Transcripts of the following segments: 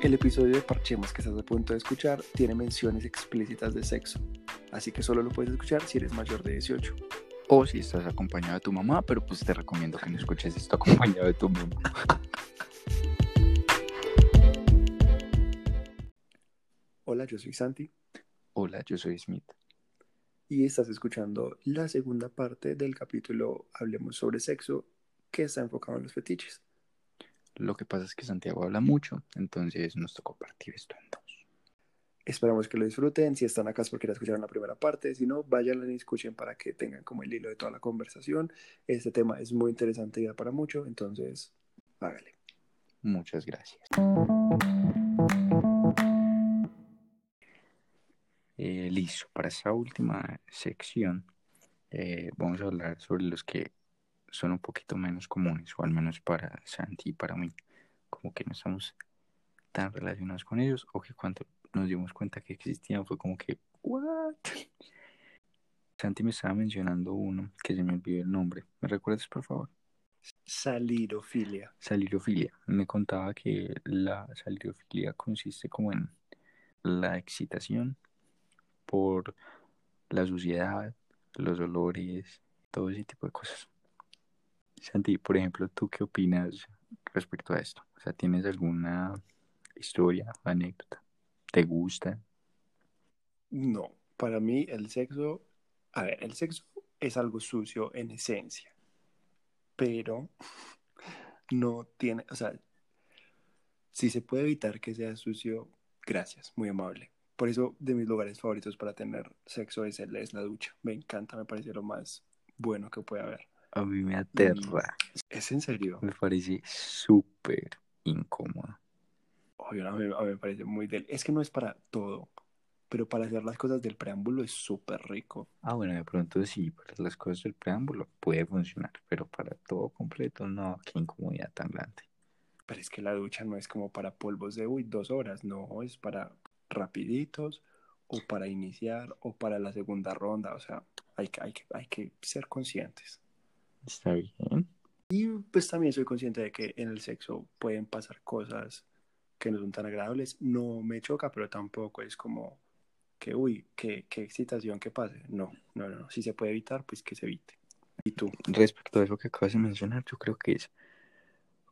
El episodio de Parchemos que estás a punto de escuchar tiene menciones explícitas de sexo, así que solo lo puedes escuchar si eres mayor de 18. O si estás acompañado de tu mamá, pero pues te recomiendo que no escuches esto acompañado de tu mamá. Hola, yo soy Santi Hola, yo soy Smith. y estás escuchando la segunda parte del capítulo Hablemos sobre sexo que está enfocado en los fetiches. Lo que pasa es que Santiago habla mucho, entonces nos tocó partir esto en dos. Esperamos que lo disfruten. Si están acá es porque ya escucharon la primera parte. Si no, vayan y escuchen para que tengan como el hilo de toda la conversación. Este tema es muy interesante y da para mucho, entonces hágale. Muchas gracias. Eh, listo, para esta última sección eh, vamos a hablar sobre los que son un poquito menos comunes, o al menos para Santi y para mí, como que no estamos tan relacionados con ellos, o que cuando nos dimos cuenta que existían fue como que, ¿what? Santi me estaba mencionando uno que se me olvidó el nombre. ¿Me recuerdas, por favor? Salirofilia. Salirofilia. Me contaba que la salirofilia consiste como en la excitación por la suciedad, los olores, todo ese tipo de cosas. Santi, por ejemplo, ¿tú qué opinas respecto a esto? O sea, ¿tienes alguna historia, anécdota? ¿Te gusta? No, para mí el sexo, a ver, el sexo es algo sucio en esencia, pero no tiene, o sea, si se puede evitar que sea sucio, gracias, muy amable. Por eso de mis lugares favoritos para tener sexo es, el, es la ducha. Me encanta, me parece lo más bueno que puede haber. A mí me aterra. ¿Es en serio? Me parece súper incómodo. Obvio, a mí, a mí me parece muy del... Es que no es para todo, pero para hacer las cosas del preámbulo es súper rico. Ah, bueno, de pronto sí, para las cosas del preámbulo puede funcionar, pero para todo completo, no, qué incomodidad tan grande. Pero es que la ducha no es como para polvos de, uy, dos horas, no, es para rapiditos o para iniciar o para la segunda ronda, o sea, hay que, hay que, hay que ser conscientes. Está bien. Y pues también soy consciente de que en el sexo pueden pasar cosas que no son tan agradables. No me choca, pero tampoco es como que, uy, qué, qué excitación que pase. No, no, no, no. Si se puede evitar, pues que se evite. ¿Y tú? Respecto a eso que acabas de mencionar, yo creo que es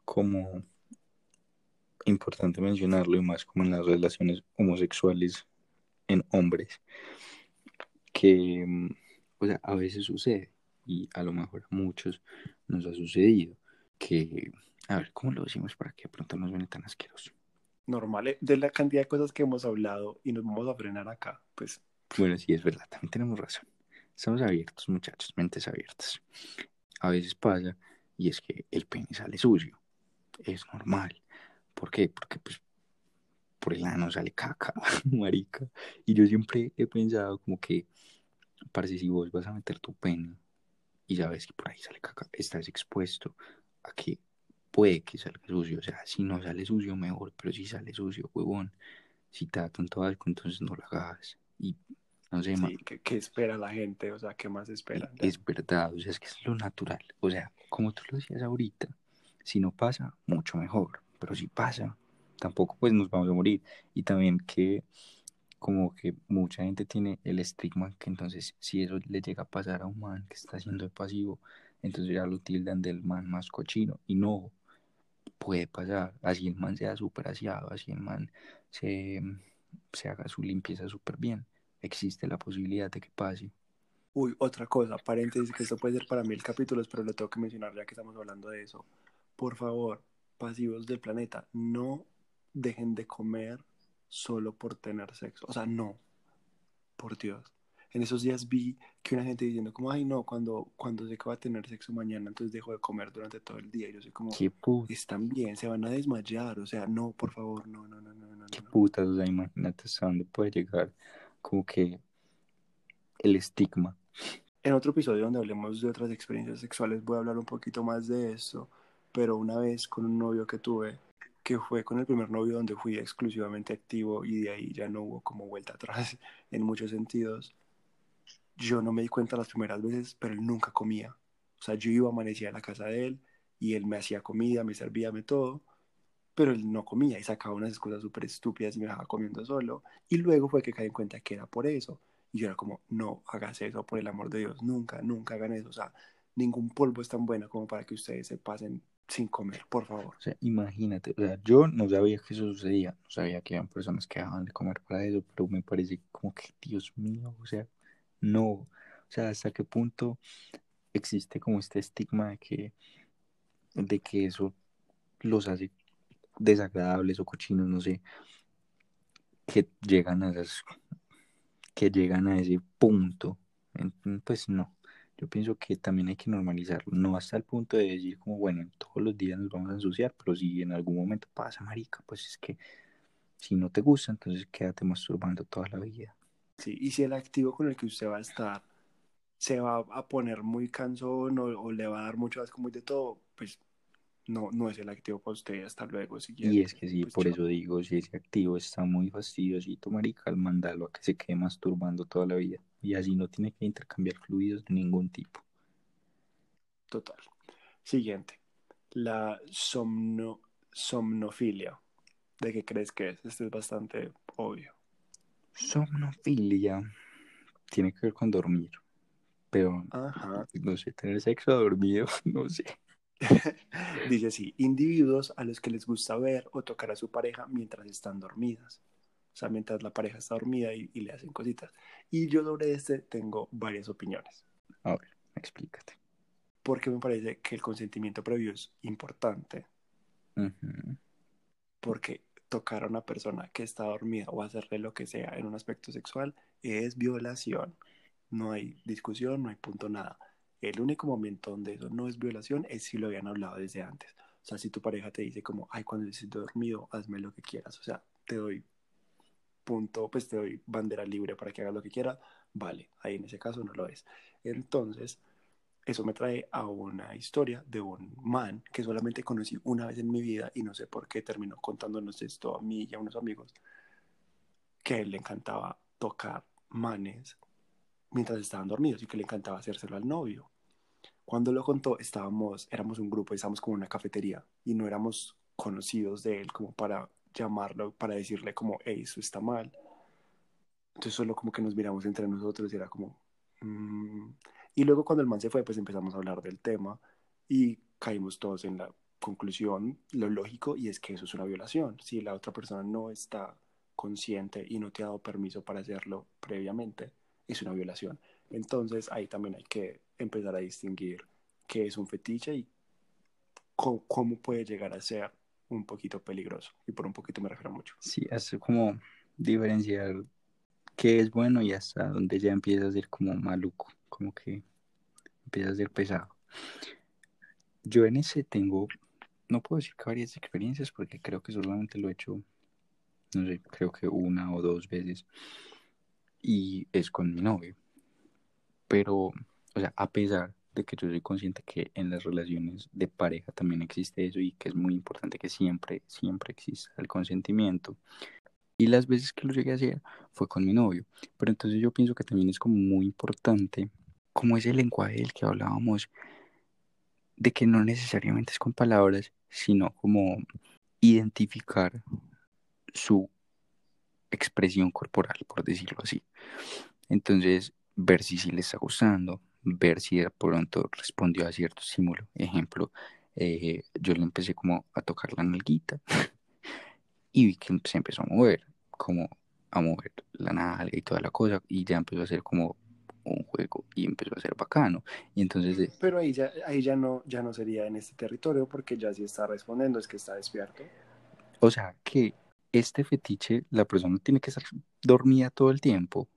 como importante mencionarlo y más como en las relaciones homosexuales en hombres, que, mm, o sea, a veces sucede y a lo mejor a muchos nos ha sucedido que, a ver, ¿cómo lo decimos para que de pronto no suene tan asqueroso? Normal, eh, de la cantidad de cosas que hemos hablado y nos vamos a frenar acá, pues Bueno, sí, es verdad, también tenemos razón. Estamos abiertos, muchachos, mentes abiertas. A veces pasa y es que el pene sale sucio. Es normal. ¿Por qué? Porque pues por el ano sale caca, marica. Y yo siempre he pensado como que, parece si vos vas a meter tu pene y sabes que por ahí sale caca, estás expuesto a que puede que salga sucio. O sea, si no sale sucio, mejor, pero si sale sucio, huevón, si te da tanto algo, entonces no lo hagas. Y no sé, sí, ¿qué, qué espera la gente? O sea, ¿qué más espera? es verdad, o sea, es que es lo natural. O sea, como tú lo decías ahorita, si no pasa, mucho mejor. Pero si pasa, tampoco pues nos vamos a morir. Y también que como que mucha gente tiene el estigma que entonces si eso le llega a pasar a un man que está haciendo el pasivo, entonces ya lo tildan del man más cochino. Y no, puede pasar. Así el man sea súper aseado, así el man se, se haga su limpieza súper bien. Existe la posibilidad de que pase. Uy, otra cosa, paréntesis, que esto puede ser para mil capítulos, pero lo tengo que mencionar ya que estamos hablando de eso. Por favor, pasivos del planeta, no dejen de comer solo por tener sexo. O sea, no. Por Dios. En esos días vi que una gente diciendo como, ay no, cuando, cuando sé que va a tener sexo mañana, entonces dejo de comer durante todo el día. Y yo soy como, Qué puta, están bien, se van a desmayar. O sea, no, por favor, no, no, no, no, no. qué no. putas, o sea, imagínate hasta dónde puede llegar como que el estigma. En otro episodio donde hablemos de otras experiencias sexuales voy a hablar un poquito más de eso, pero una vez con un novio que tuve, que fue con el primer novio donde fui exclusivamente activo y de ahí ya no hubo como vuelta atrás en muchos sentidos, yo no me di cuenta las primeras veces, pero él nunca comía. O sea, yo iba, amanecía en la casa de él y él me hacía comida, me servía, me todo, pero él no comía y sacaba unas cosas súper estúpidas y me dejaba comiendo solo. Y luego fue que caí en cuenta que era por eso. Y yo era como, no hagas eso, por el amor de Dios, nunca, nunca hagan eso. O sea, ningún polvo es tan bueno como para que ustedes se pasen sin comer, por favor. O sea, imagínate, o sea, yo no sabía que eso sucedía, no sabía que había personas que dejaban de comer para eso, pero me parece como que, Dios mío, o sea, no, o sea, hasta qué punto existe como este estigma de que, de que eso los hace desagradables o cochinos, no sé, que llegan a esas, que llegan a ese punto, pues no, yo pienso que también hay que normalizarlo, no hasta el punto de decir como, bueno, todos los días nos vamos a ensuciar, pero si en algún momento pasa, marica, pues es que si no te gusta, entonces quédate masturbando toda la vida. Sí, y si el activo con el que usted va a estar se va a poner muy cansón o, le va a dar mucho asco muy de todo, pues no, no es el activo para usted, hasta luego. y es que sí, pues por eso digo, si ese activo está muy fastidiosito, marica, mandalo a que se quede masturbando toda la vida. Y así no tiene que intercambiar fluidos de ningún tipo. Total. Siguiente. La somno, somnofilia. ¿De qué crees que es? Este es bastante obvio. Somnofilia. Tiene que ver con dormir. Pero, no sé, tener sexo dormido, no sé. Dice así, individuos a los que les gusta ver o tocar a su pareja mientras están dormidas. O sea, mientras la pareja está dormida y, le hacen cositas. Y yo sobre este tengo varias opiniones. A ver, explícate. Porque me parece que el consentimiento previo es importante. Porque tocar a una persona que está dormida o hacerle lo que sea en un aspecto sexual es violación. No hay discusión, no hay punto nada. El único momento donde eso no es violación es si lo habían hablado desde antes. O sea, si tu pareja te dice como, ay, cuando estés dormido, hazme lo que quieras. O sea, te doy punto, pues te doy bandera libre para que hagas lo que quieras. Vale, ahí en ese caso no lo es. Entonces, eso me trae a una historia de un man que solamente conocí una vez en mi vida y no sé por qué terminó contándonos esto a mí y a unos amigos, que a él le encantaba tocar manes mientras estaban dormidos y que le encantaba hacérselo al novio. Cuando lo contó, estábamos, éramos un grupo, estábamos como en una cafetería y no éramos conocidos de él como para llamarlo, para decirle como, hey, eso está mal. Entonces solo como que nos miramos entre nosotros y era como... Mm". Y luego cuando el man se fue, pues empezamos a hablar del tema y caímos todos en la conclusión, lo lógico, y es que eso es una violación. Si la otra persona no está consciente y no te ha dado permiso para hacerlo previamente, es una violación. Entonces ahí también hay que empezar a distinguir qué es un fetiche y cómo, puede llegar a ser un poquito peligroso. Y por un poquito me refiero mucho. Sí, es como diferenciar qué es bueno y hasta donde ya empieza a ser como maluco, como que empieza a ser pesado. Yo en ese tengo, no puedo decir que varias experiencias porque creo que solamente lo he hecho, no sé, creo que una o dos veces y es con mi novio. Pero, o sea, a pesar de que yo soy consciente que en las relaciones de pareja también existe eso y que es muy importante que siempre, siempre exista el consentimiento. Y las veces que lo llegué a hacer fue con mi novio. Pero entonces yo pienso que también es como muy importante, como ese lenguaje del que hablábamos, de que no necesariamente es con palabras, sino como identificar su expresión corporal, por decirlo así. Entonces, ver si sí le está gustando, ver si de pronto respondió a cierto estímulo. Ejemplo, eh, yo le empecé como a tocar la nalguita y vi que se empezó a mover, como a mover la nalga y toda la cosa, y ya empezó a ser como un juego y empezó a ser bacano. Y entonces... Pero ahí ya, ahí ya no, ya no sería en este territorio porque ya sí está respondiendo, es que está despierto. O sea, que este fetiche, la persona tiene que estar dormida todo el tiempo.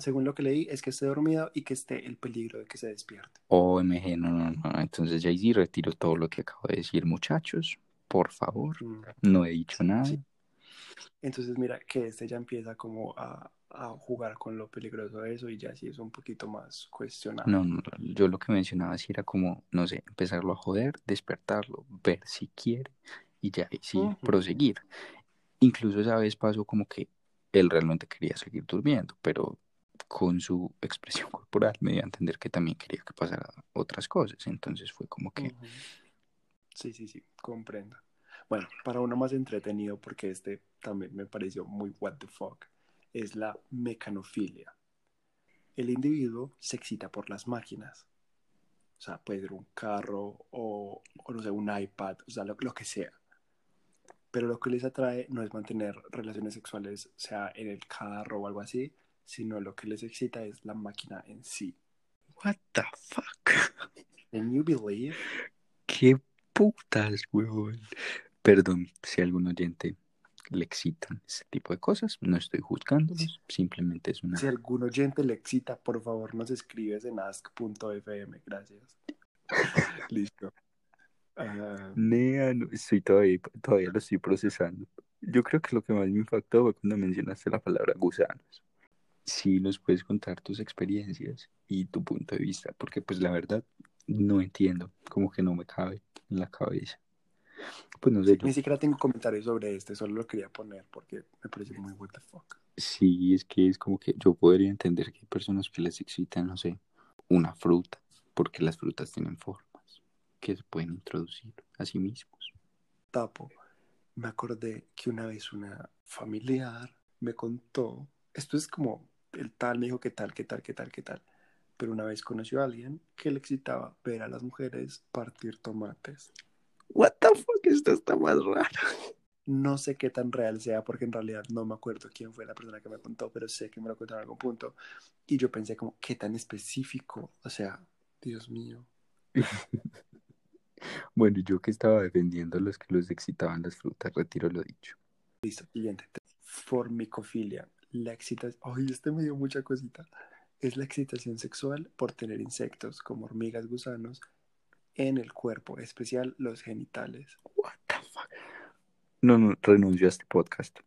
Según lo que leí, es que esté dormida y que esté el peligro de que se despierte. OMG, no, no, no. Entonces sí retiro todo lo que acabo de decir, muchachos. Por favor, mm. no he dicho nada. Entonces, mira, que este ya empieza como a, a, jugar con lo peligroso de eso y ya sí es un poquito más cuestionable. No, no, yo lo que mencionaba sí era como, no sé, empezarlo a joder, despertarlo, ver si quiere y ya, y sí, proseguir. Incluso esa vez pasó como que él realmente quería seguir durmiendo, pero con su expresión corporal me dio a entender que también quería que pasara otras cosas. Entonces fue como que... Sí, sí, sí, comprendo. Bueno, para uno más entretenido, porque este también me pareció muy what the fuck, es la mecanofilia. El individuo se excita por las máquinas. O sea, puede ser un carro o, o no sé, un iPad, o sea, lo, lo que sea. Pero lo que les atrae no es mantener relaciones sexuales, sea en el carro o algo así, sino lo que les excita es la máquina en sí. What the fuck? Can you believe? Qué putas, weón. Perdón si a algún oyente le excitan ese tipo de cosas. No estoy juzgándolos, simplemente es una. Si algún oyente le excita, por favor nos escribes en ask.fm. Gracias. Listo. Ah, Nea, no, estoy todavía, todavía lo estoy procesando. Yo creo que lo que más me impactó fue cuando mencionaste la palabra gusanos. Sí, nos puedes contar tus experiencias y tu punto de vista, porque pues la verdad no entiendo, como que no me cabe en la cabeza. Pues no sé, ni siquiera tengo comentarios sobre este, solo lo quería poner porque me parece muy what the fuck. sí, es que es como que yo podría entender que hay personas que les excitan, no sé, una fruta, porque las frutas tienen formas que se pueden introducir a sí mismos. Tapo, me acordé que una vez una familiar me contó, esto es como el tal, me dijo que tal, que tal, que tal, que tal, pero una vez conoció a alguien que le excitaba ver a las mujeres partir tomates. What the fuck, esto está más raro. No sé qué tan real sea porque en realidad no me acuerdo quién fue la persona que me contó, pero sé que me lo contó en algún punto. Y yo pensé como, ¿qué tan específico? O sea, Dios mío. Bueno, yo que estaba defendiendo a los que los excitaban las frutas, retiro lo dicho. Listo, siguiente. Formicofilia. La excitación. Ay, este me dio mucha cosita. Es la excitación sexual por tener insectos como hormigas, gusanos en el cuerpo, en especial los genitales. What the fuck. No, no, renuncio a este podcast.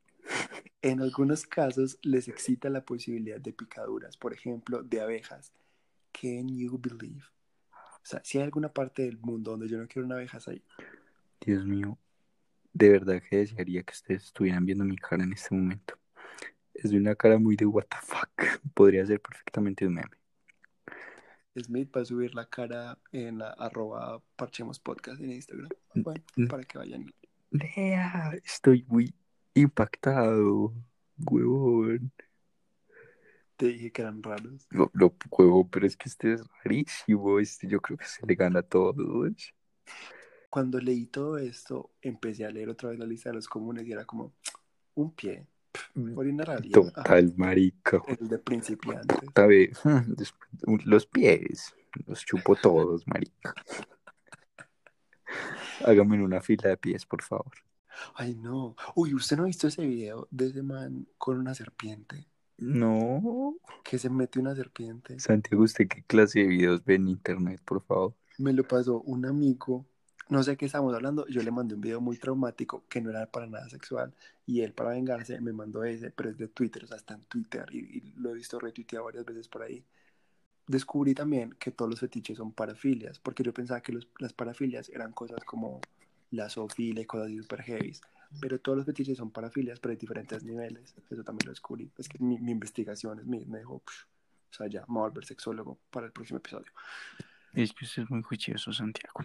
En algunos casos les excita la posibilidad de picaduras, por ejemplo, de abejas. Can you believe? O sea, si hay alguna parte del mundo donde yo no quiero una abeja, ahí. Dios mío, de verdad que desearía que ustedes estuvieran viendo mi cara en este momento. Es de una cara muy de what the fuck. Podría ser perfectamente un meme. Smith va a subir la cara en la arroba parchemos podcast en Instagram. Bueno, Mm. para que vayan. Nea, estoy muy impactado, huevón. Te dije que eran raros. Lo, lo huevo, pero es que este es rarísimo. Este yo creo que se le gana a todos. Cuando leí todo esto, empecé a leer otra vez la lista de los comunes y era como un pie, alguien, Total, marica. el de principiantes. Puta vez. Después, Los pies, los chupo todos, marica. Hágame una fila de pies, por favor. Ay, no. Uy, ¿usted no ha visto ese video de ese man con una serpiente? No. Que se mete una serpiente. Santiago, ¿usted qué clase de videos ve en internet, por favor? Me lo pasó un amigo. No sé qué estamos hablando. Yo le mandé un video muy traumático que no era para nada sexual. Y él, para vengarse, me mandó ese, pero es de Twitter, o sea, está en Twitter. Y, y lo he visto retuiteado varias veces por ahí. Descubrí también que todos los fetiches son parafilias, porque yo pensaba que los- las parafilias eran cosas como la zoofilia y cosas super heavy. Pero todos los fetiches son parafilias, pero hay diferentes niveles. Eso también lo descubrí. Es que mi, mi investigación es mi- me dijo, "Psh, o sea, ya, me voy a volver sexólogo para el próximo episodio. Es que usted es muy juicioso, Santiago.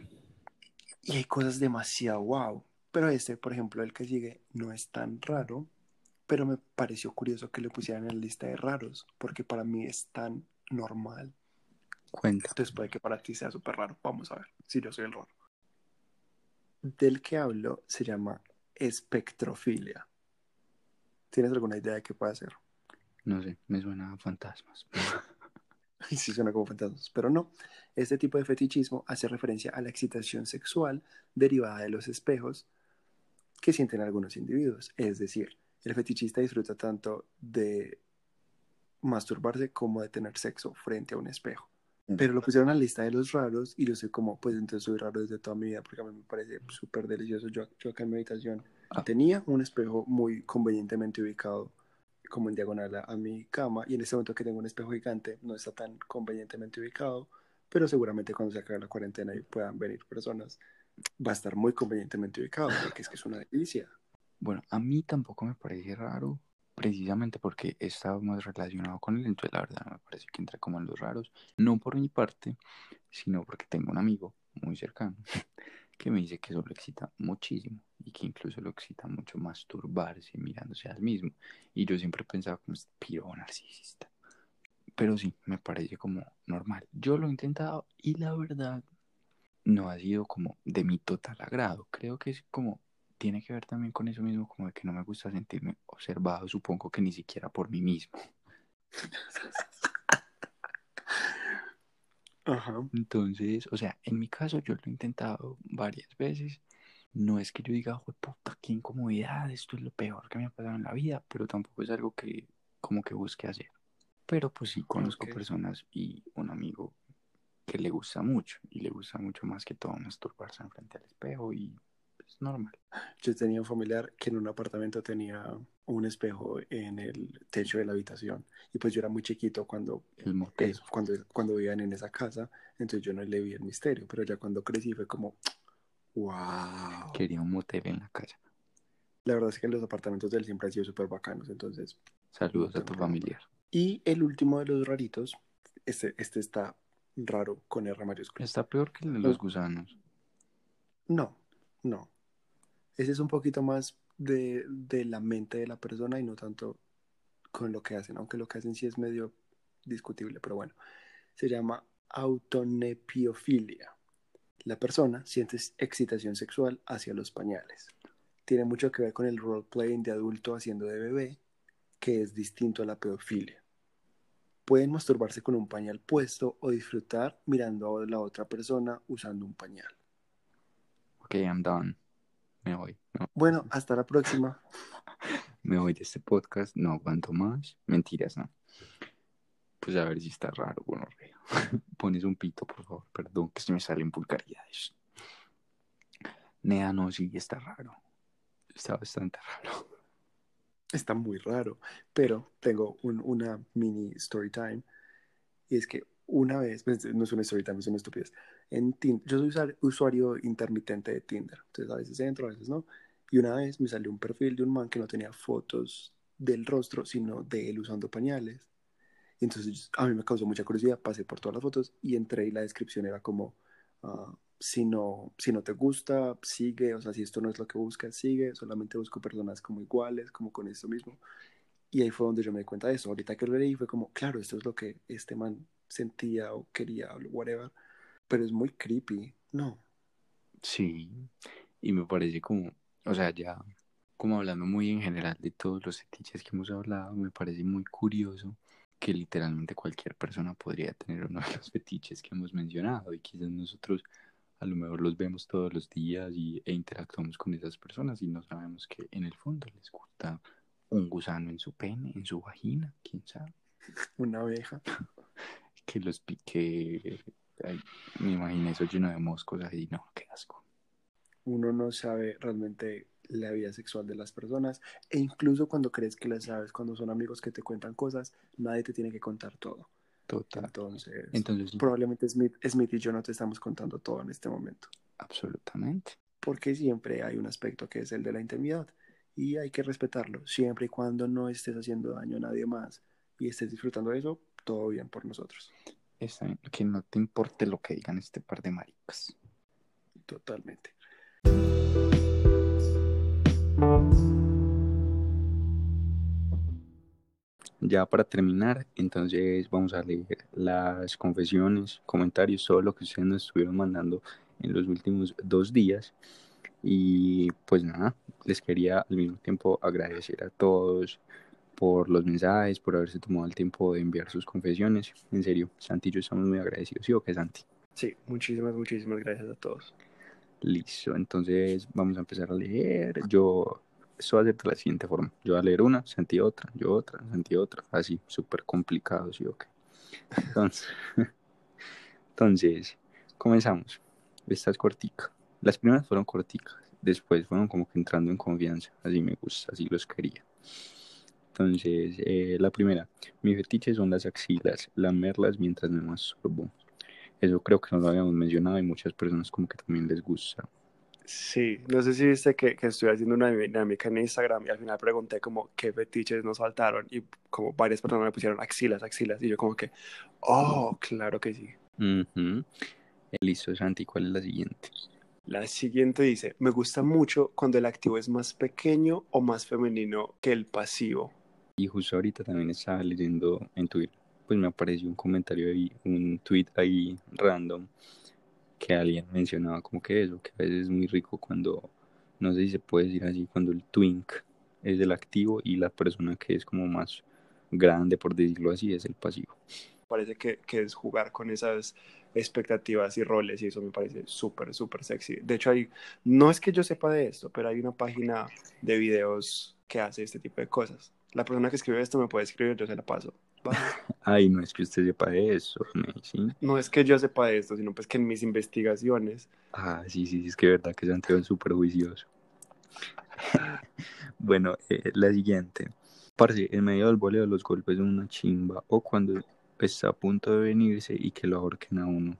Y hay cosas demasiado wow. Pero este, por ejemplo, el que sigue, no es tan raro, pero me pareció curioso que le pusieran en la lista de raros, porque para mí es tan normal. Cuenta. Entonces puede que para ti sea súper raro. Vamos a ver si yo soy el raro. Del que hablo se llama espectrofilia. ¿Tienes alguna idea de qué puede ser? No sé, me suena a fantasmas. Y sí suena como fantasmas, pero no. Este tipo de fetichismo hace referencia a la excitación sexual derivada de los espejos que sienten algunos individuos. Es decir, el fetichista disfruta tanto de masturbarse como de tener sexo frente a un espejo. Pero lo pusieron a la lista de los raros y yo soy como, pues entonces soy raro desde toda mi vida porque a mí me parece súper delicioso. Yo, yo acá en mi habitación Ah. tenía un espejo muy convenientemente ubicado como en diagonal a, a mi cama y en este momento que tengo un espejo gigante no está tan convenientemente ubicado, pero seguramente cuando se acabe la cuarentena y puedan venir personas va a estar muy convenientemente ubicado porque es que es una delicia. Bueno, a mí tampoco me parece raro, precisamente porque he estado más relacionado con él, entonces la verdad me parece que entra como en los raros, no por mi parte, sino porque tengo un amigo muy cercano que me dice que eso lo excita muchísimo y que incluso lo excita mucho masturbarse mirándose al mismo. Y yo siempre pensaba como este piro narcisista. Pero sí, me parece como normal. Yo lo he intentado y la verdad no ha sido como de mi total agrado. Creo que es como tiene que ver también con eso mismo, como de que no me gusta sentirme observado, supongo que ni siquiera por mí mismo. Ajá. Entonces, o sea, en mi caso yo lo he intentado varias veces. No es que yo diga, "Jue puta, qué incomodidad, esto es lo peor que me ha pasado en la vida, pero tampoco es algo que como que busque hacer. Pero pues sí conozco Ok. personas y un amigo que le gusta mucho y le gusta mucho más que todo masturbarse enfrente al espejo y es normal. Yo tenía un familiar que en un apartamento tenía un espejo en el techo de la habitación. Y pues yo era muy chiquito cuando, El eso, cuando, cuando vivían en esa casa. Entonces yo no le vi el misterio. Pero ya cuando crecí fue como, wow. Quería un motel en la casa. La verdad es que los apartamentos de él siempre han sido súper bacanos. Entonces, Saludos a tu familiar. Y el último de los raritos, este, este está raro con R mayúscula. Está peor que el de los gusanos. No, no. Ese es un poquito más de, la mente de la persona y no tanto con lo que hacen, aunque lo que hacen sí es medio discutible, pero bueno. Se llama autonepiofilia. La persona siente excitación sexual hacia los pañales. Tiene mucho que ver con el role-playing de adulto haciendo de bebé, que es distinto a la pedofilia. Pueden masturbarse con un pañal puesto o disfrutar mirando a la otra persona usando un pañal. Ok, I'm done. Me voy. No, Bueno, hasta la próxima. me voy de este podcast. No aguanto más. Mentiras, no. Pues a ver si está raro. Bueno, pones un pito, por favor. Perdón, que se me salen vulgaridades. Nea, no, sí, está raro. Está bastante raro. Está muy raro, pero tengo un, una mini story time. Y es que una vez, pues, no es una story time, es una estupidez. En Tinder, yo soy usuario intermitente de Tinder, entonces a veces entro, a veces no. Y una vez me salió un perfil de un man que no tenía fotos del rostro, sino de él usando pañales. Y entonces a mí me causó mucha curiosidad, pasé por todas las fotos y entré y la descripción era como, ah, si, no, si no te gusta, sigue, o sea, si esto no es lo que buscas, sigue, solamente busco personas como iguales, como con esto mismo. Y ahí fue donde yo me di cuenta de eso. Ahorita que lo leí fue como, claro, esto es lo que este man sentía o quería o whatever, pero es muy creepy, ¿no? Sí. Y me parece como, o sea, ya como hablando muy en general de todos los fetiches que hemos hablado, me parece muy curioso que literalmente cualquier persona podría tener uno de los fetiches que hemos mencionado y quizás nosotros a lo mejor los vemos todos los días y, e interactuamos con esas personas y no sabemos que en el fondo les gusta un gusano en su pene, en su vagina, quién sabe, Una abeja. que los pique, ay, me imagino eso lleno de moscos ahí, no, qué asco. Uno no sabe realmente la vida sexual de las personas e incluso cuando crees que la sabes, cuando son amigos que te cuentan cosas, nadie te tiene que contar todo. Total. Entonces, probablemente Smith, Smith y yo no te estamos contando todo en este momento. absolutamente. porque siempre hay un aspecto que es el de la intimidad y hay que respetarlo, siempre y cuando no estés haciendo daño a nadie más y estés disfrutando de eso, todo bien por nosotros, Está bien, que no te importe lo que digan este par de maricas. totalmente. Ya para terminar, entonces vamos a leer las confesiones, comentarios, todo lo que ustedes nos estuvieron mandando en los últimos dos días. Y pues nada, les quería al mismo tiempo agradecer a todos por los mensajes, por haberse tomado el tiempo de enviar sus confesiones. En serio, Santi y yo estamos muy agradecidos. ¿Sí o qué, Santi? Sí, muchísimas, muchísimas gracias a todos. Listo, entonces vamos a empezar a leer. Yo, esto va a ser de la siguiente forma. Yo voy a leer una, sentí otra, yo otra, sentí otra. Así, súper complicado, ¿sí o qué? Entonces, entonces, comenzamos. Esta es cortica. Las primeras fueron corticas, después fueron como que entrando en confianza. Así me gusta, así los quería. Entonces, eh, la primera, mi fetiche son las axilas, lamerlas mientras me masturbo. Eso creo que no lo habíamos mencionado y muchas personas como que también les gusta. Sí, no sé si viste que, que estoy haciendo una dinámica en Instagram y al final pregunté como qué fetiches nos faltaron y como varias personas me pusieron axilas, axilas y yo como que, oh, claro que sí. Eh, Listo, Santi, ¿cuál es la siguiente? La siguiente dice, me gusta mucho cuando el activo es más pequeño o más femenino que el pasivo. Y justo ahorita también estaba leyendo en Twitter, pues me apareció un comentario ahí, un tweet ahí random, que alguien mencionaba como que eso, que a veces es muy rico cuando, no sé si se puede decir así, cuando el twink es el activo y la persona que es como más grande, por decirlo así, es el pasivo. Parece que, que es jugar con esas expectativas y roles y eso me parece súper, súper sexy. De hecho, hay, no es que yo sepa de esto, pero hay una página de videos que hace este tipo de cosas. La persona que escribe esto me puede escribir, yo se la paso. Ay, no es que usted sepa de eso, ¿sí? No es que yo sepa de esto, sino pues que en mis investigaciones. Ah, sí, sí, sí es que es verdad que Santiago es súper juicioso. bueno, eh, la siguiente. Parce, en medio del voleo los golpes de una chimba o cuando está a punto de venirse y que lo ahorquen a uno.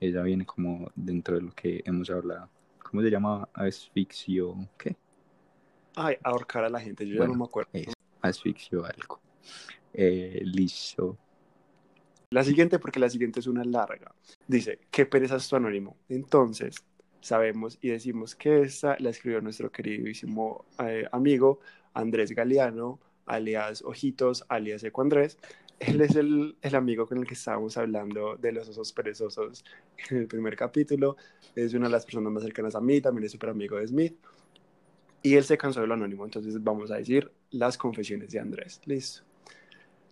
Ella viene como dentro de lo que hemos hablado. ¿Cómo se llama? Asfixio. ¿Qué? Ay, ahorcar a la gente, yo ya no me acuerdo. Asfixio algo. Eh, listo. La siguiente, porque la siguiente es una larga. Dice, ¿qué pereza es tu anónimo? Entonces, sabemos y decimos que esta la escribió nuestro queridísimo eh, amigo Andrés Galeano, alias Ojitos, alias Eco Andrés, él es el, el, amigo con el que estábamos hablando de los osos perezosos en el primer capítulo. Es una de las personas más cercanas a mí, también es súper amigo de Smith. Y él se cansó de lo anónimo, entonces vamos a decir las confesiones de Andrés. Listo.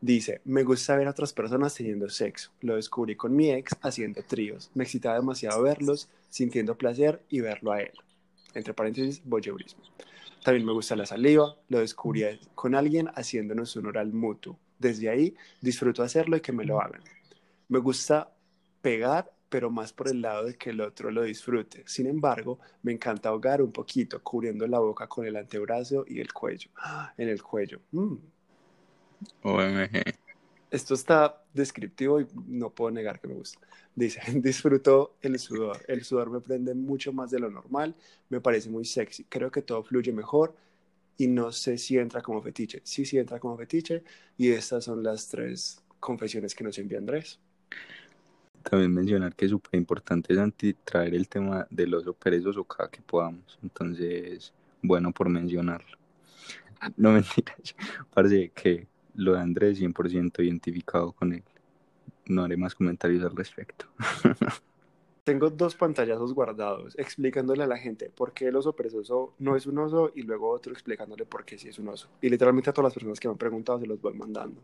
Dice, me gusta ver a otras personas teniendo sexo. Lo descubrí con mi ex haciendo tríos. Me excitaba demasiado verlos, sintiendo placer y verlo a él. Entre paréntesis, voyeurismo. También me gusta la saliva. Lo descubrí con alguien haciéndonos un oral mutuo desde ahí disfruto hacerlo y que me lo hagan. Me gusta pegar, pero más por el lado de que el otro lo disfrute. Sin embargo, me encanta ahogar un poquito, cubriendo la boca con el antebrazo y el cuello. En el cuello. Mm. OMG. Esto está descriptivo y no puedo negar que me gusta. Dice, disfruto el sudor. El sudor me prende mucho más de lo normal. Me parece muy sexy. Creo que todo fluye mejor y no sé si entra como fetiche. Sí, sí entra como fetiche y estas son las tres confesiones que nos envía Andrés. También mencionar que es súper importante es traer el tema del oso perezoso cada que podamos. Entonces, bueno por mencionarlo. No mentiras, parece que lo de Andrés 100% identificado con él. No haré más comentarios al respecto. Tengo dos pantallazos guardados explicándole a la gente por qué el oso perezoso no es un oso y luego otro explicándole por qué sí es un oso. Y literalmente a todas las personas que me han preguntado se los voy mandando.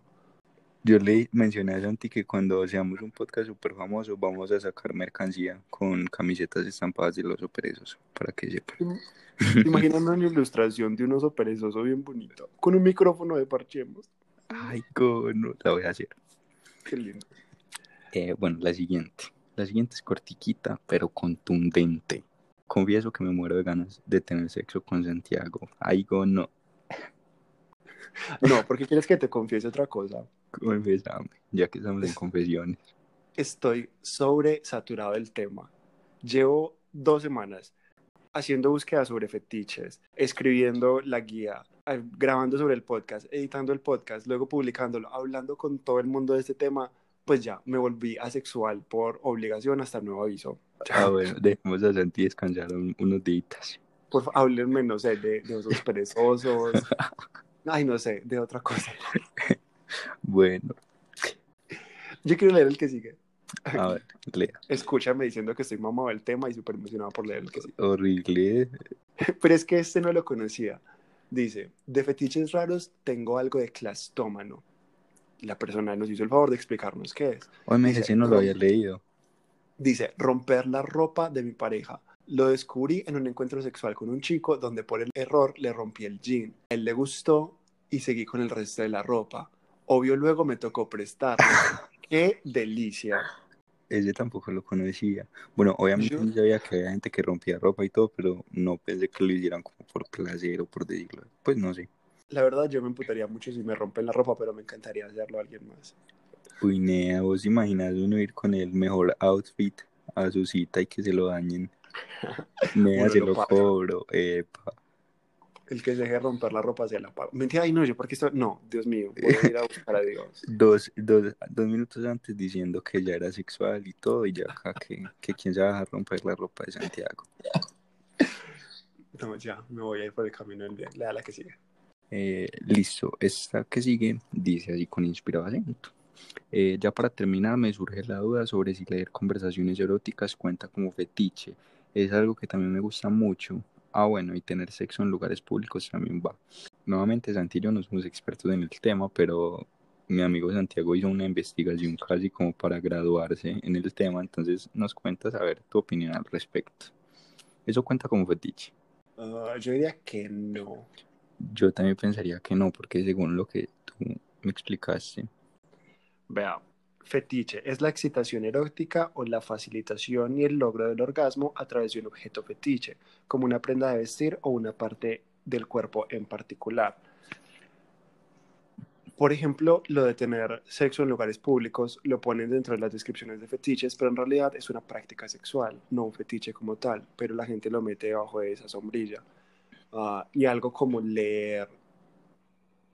Yo le mencioné a Santi que cuando seamos un podcast súper famoso vamos a sacar mercancía con camisetas estampadas del oso perezoso, para que sepan. Imaginando una ilustración de un oso perezoso bien bonito, con un micrófono de parchemos. Ay, cono, la voy a hacer. Qué lindo. Eh, bueno, la siguiente. La siguiente es cortiquita, pero contundente. Confieso que me muero de ganas de tener sexo con Santiago. Ay, no. No, porque quieres que te confiese otra cosa. Confesame, ya que estamos en confesiones. Estoy sobresaturado del tema. Llevo dos semanas haciendo búsquedas sobre fetiches, escribiendo la guía, grabando sobre el podcast, editando el podcast, luego publicándolo, hablando con todo el mundo de este tema pues ya me volví asexual por obligación hasta nuevo aviso. Ah, bueno, dejemos a Santi descansar unos días. Por favor, háblenme, no sé, de, de osos perezosos. Ay, no sé, de otra cosa. bueno. Yo quiero leer el que sigue. A ver, lea. Escúchame diciendo que estoy mamado del tema y súper emocionado por leer el que sigue. Horrible. Pero es que este no lo conocía. Dice, de fetiches raros tengo algo de clastómano la persona nos hizo el favor de explicarnos qué es. Hoy me dice, si no lo había leído. Dice, romper la ropa de mi pareja. Lo descubrí en un encuentro sexual con un chico donde por el error le rompí el jean. él le gustó y seguí con el resto de la ropa. Obvio luego me tocó prestar. ¡Qué delicia! Ese tampoco lo conocía. Bueno, obviamente yo... sabía que había gente que rompía ropa y todo, pero no pensé que lo hicieran como por placer o por decirlo. Pues no sé. La verdad, yo me imputaría mucho si me rompen la ropa, pero me encantaría hacerlo a alguien más. Uy, Nea, vos imaginas uno ir con el mejor outfit a su cita y que se lo dañen. Nea, se lo, cobro, epa. El que se deje romper la ropa se la paga. Mentira, ay no, yo porque esto. No, Dios mío, voy a ir a buscar a Dios. Dos, dos, dos minutos antes diciendo que ya era sexual y todo, y ya acá que, que quién se va a dejar romper la ropa de Santiago. No, ya, me voy a ir por el camino del bien. Lea la que sigue. Eh, listo, esta que sigue dice así con inspirado acento. Eh, ya para terminar, me surge la duda sobre si leer conversaciones eróticas cuenta como fetiche. Es algo que también me gusta mucho. Ah, bueno, y tener sexo en lugares públicos también va. Nuevamente, Santi y yo no somos expertos en el tema, pero mi amigo Santiago hizo una investigación casi como para graduarse en el tema, entonces nos cuentas a ver tu opinión al respecto. ¿Eso cuenta como fetiche? Ah, yo diría que no. Yo también pensaría que no, porque según lo que tú me explicaste, Vea, fetiche es la excitación erótica o la facilitación y el logro del orgasmo a través de un objeto fetiche, como una prenda de vestir o una parte del cuerpo en particular. Por ejemplo, lo de tener sexo en lugares públicos lo ponen dentro de las descripciones de fetiches, pero en realidad es una práctica sexual, no un fetiche como tal, pero la gente lo mete debajo de esa sombrilla. Ah, y algo como leer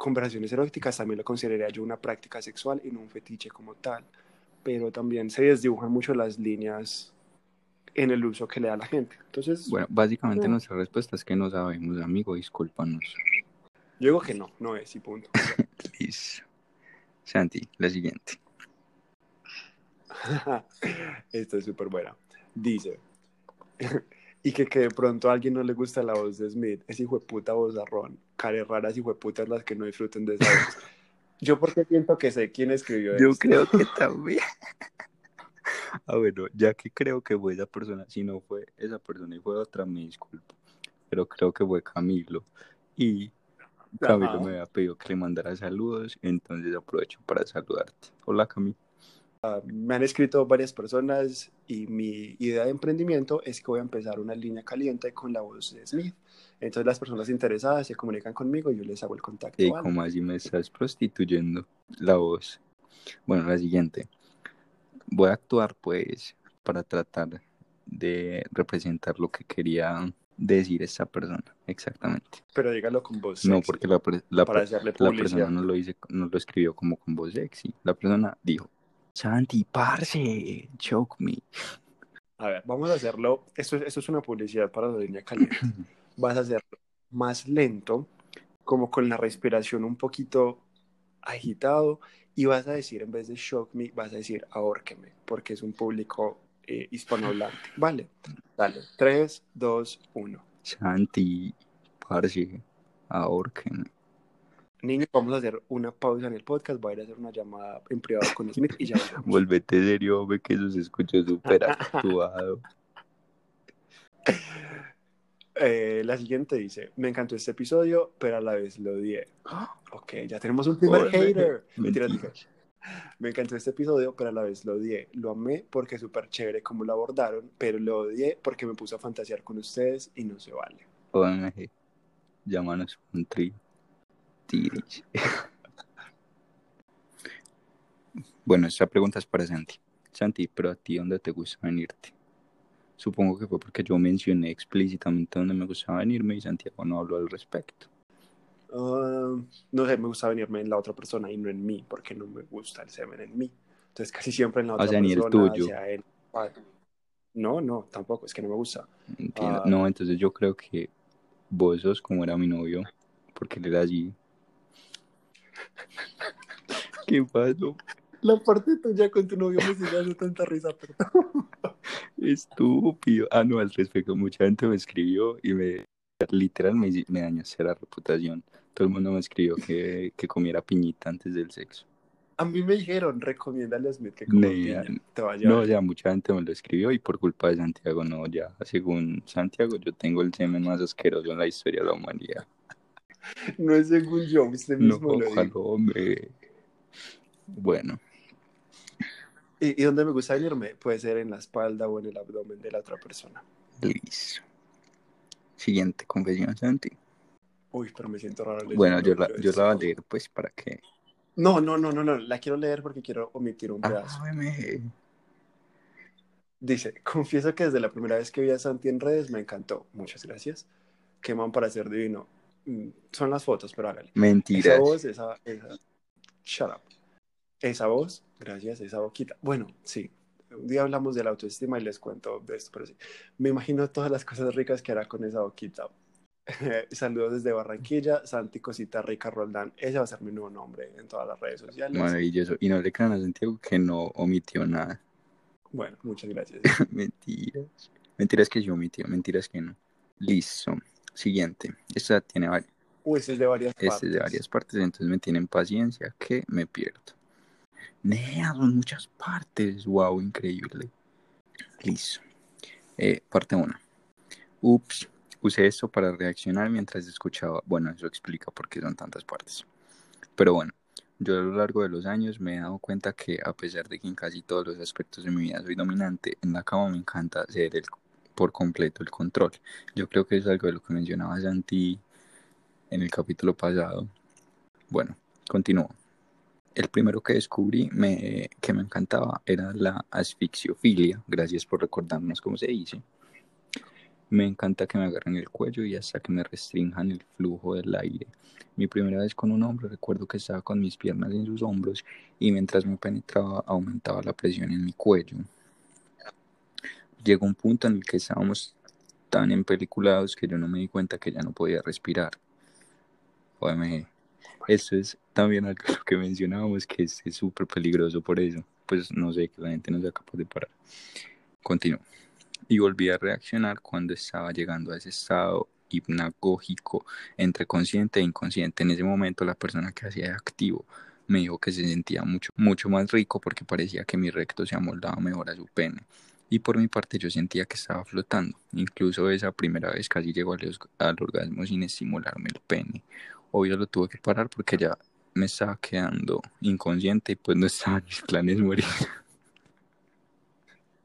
conversaciones eróticas también lo consideraría yo una práctica sexual y no un fetiche como tal, pero también se desdibujan mucho las líneas en el uso que le da la gente. Entonces, bueno, básicamente no. nuestra respuesta es que no sabemos, amigo, discúlpanos. yo digo que no, no es y punto. Listo. Santi, la siguiente. Esta es súper buena. Dice, y que, que de pronto a alguien no le gusta la voz de Smith, es hijo de puta vozarrón, caras raras hijo de putas las que no disfruten de esa voz. Yo porque siento que sé quién escribió Yo esto. creo que también. Ah, bueno, ya que creo que fue esa persona, si no fue esa persona y fue otra, me disculpo. Pero creo que fue Camilo. Y Camilo Ajá. me había pedido que le mandara saludos, entonces aprovecho para saludarte. Hola, Camilo. Me han escrito varias personas y mi idea de emprendimiento es que voy a empezar una línea caliente con la voz de Smith. Entonces las personas interesadas se comunican conmigo y yo les hago el contacto. Y ¿vale? como así me estás prostituyendo la voz. Bueno, la siguiente. Voy a actuar pues para tratar de representar lo que quería decir esta persona, exactamente. Pero dígalo con voz No, sexy, porque la, la, para persona no lo, dice, no lo escribió como con voz sexy. La persona dijo, Santi, parce, choke me. A ver, vamos a hacerlo. Esto, es- esto es una publicidad para la línea caliente. Vas a hacerlo más lento, como con la respiración un poquito agitado, y vas a decir, en vez de shock me, vas a decir ahórqueme, porque es un público eh, hispanohablante. Vale, dale. 3, 2, 1. Santi, parce, ahórquenme. Niños, vamos a hacer una pausa en el podcast. Voy a ir a hacer una llamada en privado con Smith y ya. Volvete serio, ve que eso se escuchó súper actuado. Eh, la siguiente dice: Me encantó este episodio, pero a la vez lo odié. Ok, ya tenemos un primer hater. Mentira, dije. Me encantó este episodio, pero a la vez lo odié. Lo amé porque es súper chévere como lo abordaron, pero lo odié porque me puse a fantasear con ustedes y no se vale. OMG, llámanos un tri. Tiris. bueno, esta pregunta es para Santi. Santi, pero a ti, ¿dónde te gusta venirte? Supongo que fue porque yo mencioné explícitamente dónde me gustaba venirme y Santiago no habló al respecto. Ah, no sé, me gusta venirme en la otra persona y no en mí, porque no me gusta el semen en mí. Entonces, casi siempre en la O otra sea, ni el persona. tuyo. en- ah, No, no, tampoco, es que no me gusta. Entiendo. Ah. No, entonces yo creo que vos sos como era mi novio, porque él era allí. ¿Qué pasó? La parte tuya con tu novio me sigue dando tanta risa, pero... Estúpido. Ah, no, al respecto, mucha gente me escribió y me literal me, me dañaste la reputación. Todo el mundo me escribió que, que comiera piñita antes del sexo. A mí me dijeron, recomiéndale a Smith que coma Nea, piña. Te va a No, llevar. o sea, mucha gente me lo escribió y por culpa de Santiago, no, ya, según Santiago, yo tengo el semen más asqueroso en la historia de la humanidad. No es según yo, usted No, mismo lo ojalá, dijo. hombre. Bueno, ¿Y, y dónde me gusta venirme? Puede ser en la espalda o en el abdomen de la otra persona. listo. Siguiente confesión, Santi. Uy, pero me siento raro. leyendo, Bueno, yo la, yo la voy a leer, pues, para que... No, no, no, no, no, la quiero leer porque quiero omitir un pedazo. Ah, me- Dice, confieso que desde la primera vez que vi a Santi en redes me encantó. Muchas gracias. Qué man para ser divino. mm, son las fotos, pero hágale. Mentiras. Esa voz, esa, esa, shut up. Esa voz, gracias, esa boquita. Bueno, sí, un día hablamos de la autoestima y les cuento de esto, pero sí, me imagino todas las cosas ricas que hará con esa boquita. Saludos desde Barranquilla, Santi Cosita Rica Roldán. Ese va a ser mi nuevo nombre en todas las redes sociales. Maravilloso. Y no le crean a Santiago que no omitió nada. Bueno, muchas gracias. Mentiras. Mentiras que yo omití, mentiras que no. Listo. Siguiente. Esta tiene varias. Uy, este es de varias Este partes. es de varias partes, entonces me tienen paciencia que me pierdo. Nea, son muchas partes. Wow, increíble. Listo. Eh, parte 1. Ups, usé esto para reaccionar mientras escuchaba. Bueno, eso explica por qué son tantas partes. Pero bueno, yo a lo largo de los años me he dado cuenta que a pesar de que en casi todos los aspectos de mi vida soy dominante, en la cama me encanta ser el, por completo el control. Yo creo que es algo de lo que mencionaba Santi en el capítulo pasado. Bueno, continúo. El primero que descubrí me, que me encantaba era la asfixiofilia. Gracias por recordarnos cómo se dice. Me encanta que me agarren el cuello y hasta que me restrinjan el flujo del aire. Mi primera vez con un hombre recuerdo que estaba con mis piernas en sus hombros y mientras me penetraba aumentaba la presión en mi cuello. Llegó un punto en el que estábamos tan empeliculados que yo no me di cuenta que ya no podía respirar. OMG. Esto es también algo que mencionábamos que es súper peligroso por eso. Pues no sé, que la gente no sea capaz de parar. Continúo. Y volví a reaccionar cuando estaba llegando a ese estado hipnagógico entre consciente e inconsciente. En ese momento la persona que hacía activo me dijo que se sentía mucho, mucho más rico porque parecía que mi recto se amoldaba mejor a su pene. Y por mi parte yo sentía que estaba flotando. Incluso esa primera vez casi llegó al, al orgasmo sin estimularme el pene. Obvio lo tuve que parar porque ya me estaba quedando inconsciente y pues no estaba mis planes morir.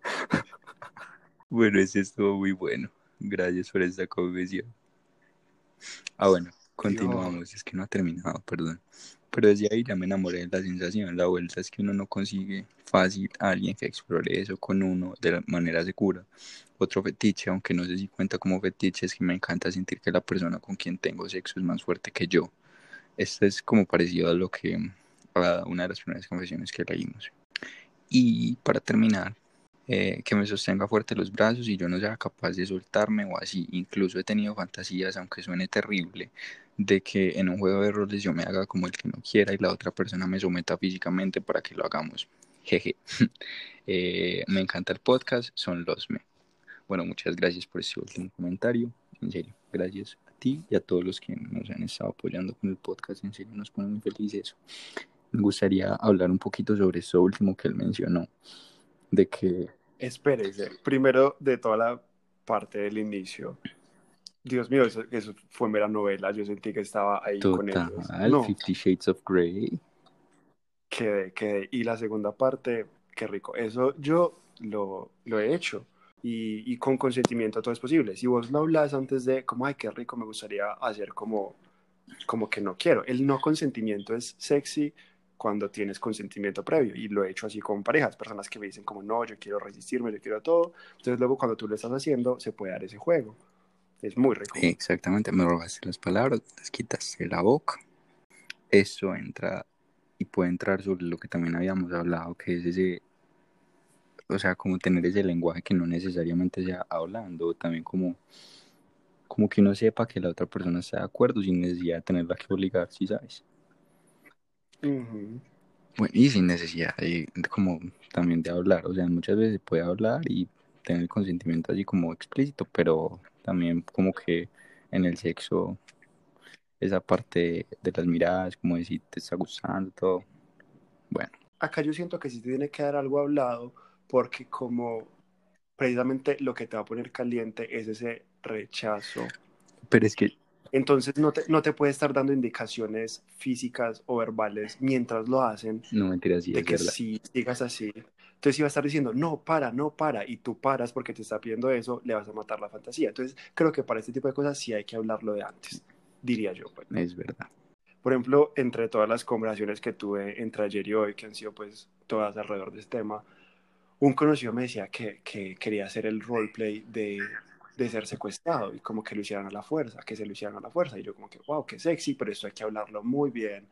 bueno, ese estuvo muy bueno. Gracias por esta confesión. Ah, bueno, continuamos. Es que no ha terminado, perdón. Pero desde ahí ya me enamoré de la sensación. La vuelta es que uno no consigue fácil a alguien que explore eso con uno de la manera segura. Otro fetiche, aunque no sé si cuenta como fetiche, es que me encanta sentir que la persona con quien tengo sexo es más fuerte que yo. Esto es como parecido a lo que a una de las primeras confesiones que leímos. Y para terminar, eh, que me sostenga fuerte los brazos y yo no sea capaz de soltarme o así. Incluso he tenido fantasías, aunque suene terrible, de que en un juego de roles yo me haga como el que no quiera y la otra persona me someta físicamente para que lo hagamos. Jeje. Eh, me encanta el podcast, son los me. Bueno, muchas gracias por este último comentario. En serio, gracias a ti y a todos los que nos han estado apoyando con el podcast. En serio, nos pone muy felices. Me gustaría hablar un poquito sobre eso último que él mencionó, de que... Espérese, primero de toda la parte del inicio. Dios mío, eso, eso fue mera novela. Yo sentí que estaba ahí con ellos. Total, No, Fifty Shades of Grey. quedé, quedé. Y la segunda parte, qué rico. Eso yo lo, lo he hecho. Y, y con consentimiento todo es posible. Si vos lo hablas antes de, como, ay, qué rico, me gustaría hacer como, como que no quiero. El no consentimiento es sexy cuando tienes consentimiento previo. Y lo he hecho así con parejas, personas que me dicen como, no, yo quiero resistirme, yo quiero todo. Entonces luego cuando tú lo estás haciendo, se puede dar ese juego. Es muy rico. Exactamente, me robaste las palabras, las quitaste de la boca. Eso entra y puede entrar sobre lo que también habíamos hablado, que es ese, o sea, como tener ese lenguaje que no necesariamente sea hablando, también como, como que uno sepa que la otra persona está de acuerdo sin necesidad de tenerla que obligar, ¿sí sabes? Bueno, y sin necesidad de, como también de hablar, o sea, muchas veces puede hablar y tener el consentimiento así como explícito, pero también como que en el sexo esa parte de las miradas, como de si te está gustando, todo. Bueno, Acá yo siento que sí te tiene que dar algo hablado porque como precisamente lo que te va a poner caliente es ese rechazo. pero es que Entonces no te, no te puede estar dando indicaciones físicas o verbales mientras lo hacen no mentiras, sí, de es que verdad. si sigas así. Entonces iba a estar diciendo, no, para, no, para, y tú paras porque te está pidiendo eso, le vas a matar la fantasía. Entonces creo que para este tipo de cosas sí hay que hablarlo de antes, diría yo. pues. Es verdad. Por ejemplo, entre todas las conversaciones que tuve entre ayer y hoy, que han sido pues todas alrededor de este tema, un conocido me decía que, que quería hacer el roleplay de ser secuestrado y como que lo hicieran a la fuerza, que se lo hicieran a la fuerza. Y yo como que, wow, qué sexy, pero esto hay que hablarlo muy bien,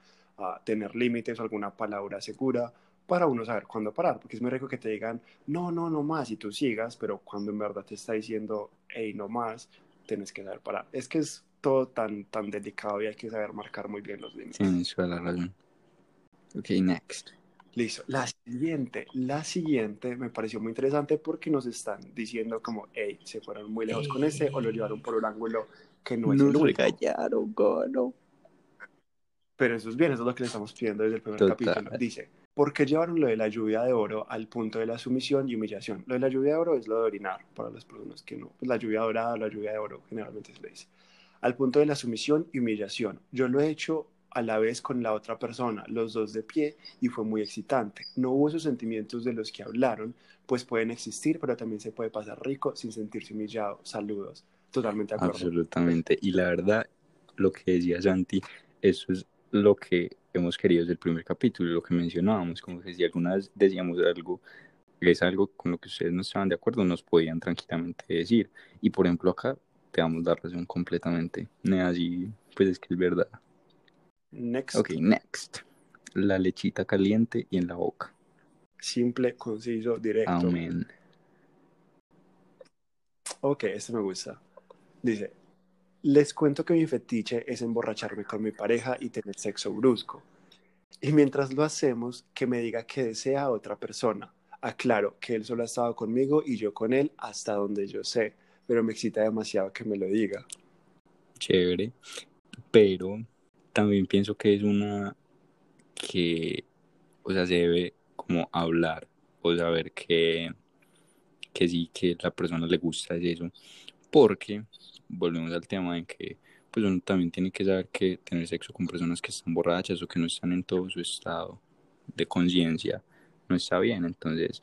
tener límites alguna palabra segura para uno saber cuándo parar, porque es muy rico que te digan, no, no, no más, y tú sigas, pero cuando en verdad te está diciendo, hey, no más, tienes que saber parar. Es que es todo tan, tan delicado y hay que saber marcar muy bien los límites. Tienes toda la razón. Ok, next. Listo. La siguiente, la siguiente me pareció muy interesante porque nos están diciendo como, hey, se fueron muy lejos con este o lo llevaron por un ángulo que no es el único. gono. Pero eso es bien, eso es lo que le estamos pidiendo desde el primer Total. capítulo. Dice, ¿por qué llevaron lo de la lluvia de oro al punto de la sumisión y humillación? Lo de la lluvia de oro es lo de orinar, para las personas que no. Pues la lluvia dorada, la lluvia de oro, generalmente se le dice. Al punto de la sumisión y humillación. Yo lo he hecho a la vez con la otra persona, los dos de pie, y fue muy excitante. No hubo esos sentimientos de los que hablaron, pues pueden existir, pero también se puede pasar rico sin sentirse humillado. Saludos. Totalmente de acuerdo. Absolutamente. Y la verdad, lo que decía Santi, eso es lo que hemos querido desde el primer capítulo, lo que mencionábamos, como que si alguna vez decíamos algo, es algo con lo que ustedes no estaban de acuerdo, nos podían tranquilamente decir. Y por ejemplo acá te damos la razón completamente. Así, pues es que es verdad. Next. Ok, next. La lechita caliente y en la boca. Simple, conciso, directo. Amén. Ok, este me gusta. Dice, les cuento que mi fetiche es emborracharme con mi pareja y tener sexo brusco. Y mientras lo hacemos, que me diga que desea a otra persona. Aclaro que él solo ha estado conmigo y yo con él hasta donde yo sé, pero me excita demasiado que me lo diga. Chévere. Pero también pienso que es una que, o sea, se debe como hablar o saber que, que sí, que la persona le gusta es eso. Porque volvemos al tema en que pues uno también tiene que saber que tener sexo con personas que están borrachas o que no están en todo su estado de conciencia no está bien. Entonces,